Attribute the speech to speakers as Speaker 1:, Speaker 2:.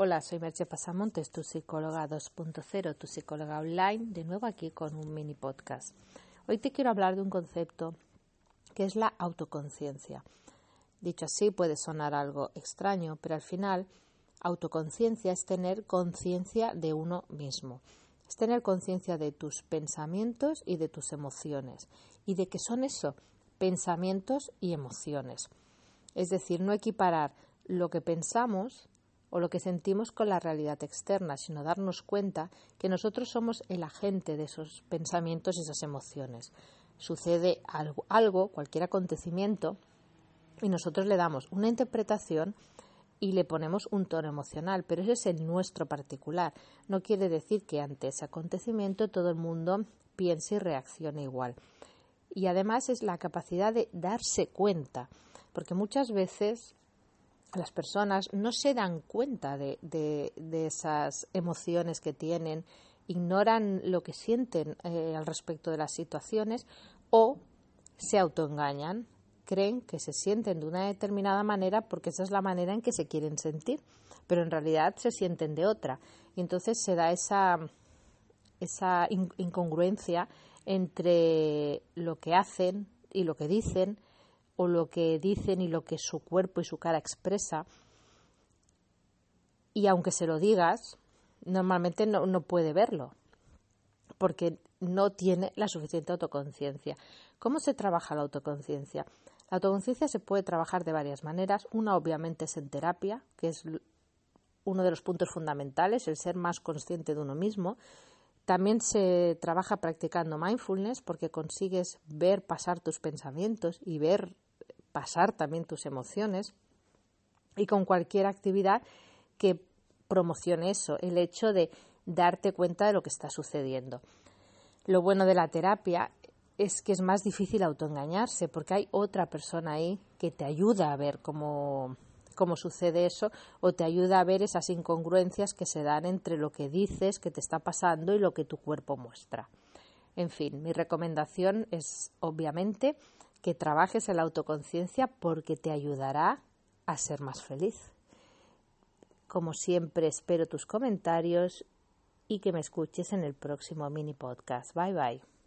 Speaker 1: Hola, soy Merche Pasamontes, tu psicóloga 2.0, tu psicóloga online, de nuevo aquí con un mini podcast. Hoy te quiero hablar de un concepto que es la autoconciencia. Dicho así puede sonar algo extraño, pero al final autoconciencia es tener conciencia de uno mismo, es tener conciencia de tus pensamientos y de tus emociones, y de que son eso, pensamientos y emociones. Es decir, no equiparar lo que pensamos o lo que sentimos con la realidad externa, sino darnos cuenta que nosotros somos el agente de esos pensamientos y esas emociones. Sucede algo, algo, cualquier acontecimiento, y nosotros le damos una interpretación y le ponemos un tono emocional, pero ese es el nuestro particular. No quiere decir que ante ese acontecimiento todo el mundo piense y reaccione igual. Y además es la capacidad de darse cuenta, porque muchas veces las personas no se dan cuenta de, esas emociones que tienen, ignoran lo que sienten eh, al respecto de las situaciones o se autoengañan, creen que se sienten de una determinada manera porque esa es la manera en que se quieren sentir, pero en realidad se sienten de otra. Y entonces se da esa, esa incongruencia entre lo que hacen y lo que dicen o lo que dicen y lo que su cuerpo y su cara expresa. Y aunque se lo digas, normalmente no, no puede verlo, porque no tiene la suficiente autoconciencia. ¿Cómo se trabaja la autoconciencia? La autoconciencia se puede trabajar de varias maneras. Una, obviamente, es en terapia, que es uno de los puntos fundamentales, el ser más consciente de uno mismo. También se trabaja practicando mindfulness porque consigues ver pasar tus pensamientos y ver pasar también tus emociones y con cualquier actividad que promocione eso, el hecho de darte cuenta de lo que está sucediendo. Lo bueno de la terapia es que es más difícil autoengañarse porque hay otra persona ahí que te ayuda a ver cómo, cómo sucede eso o te ayuda a ver esas incongruencias que se dan entre lo que dices que te está pasando y lo que tu cuerpo muestra. En fin, mi recomendación es obviamente que trabajes en la autoconciencia porque te ayudará a ser más feliz. Como siempre, espero tus comentarios y que me escuches en el próximo mini podcast. Bye bye.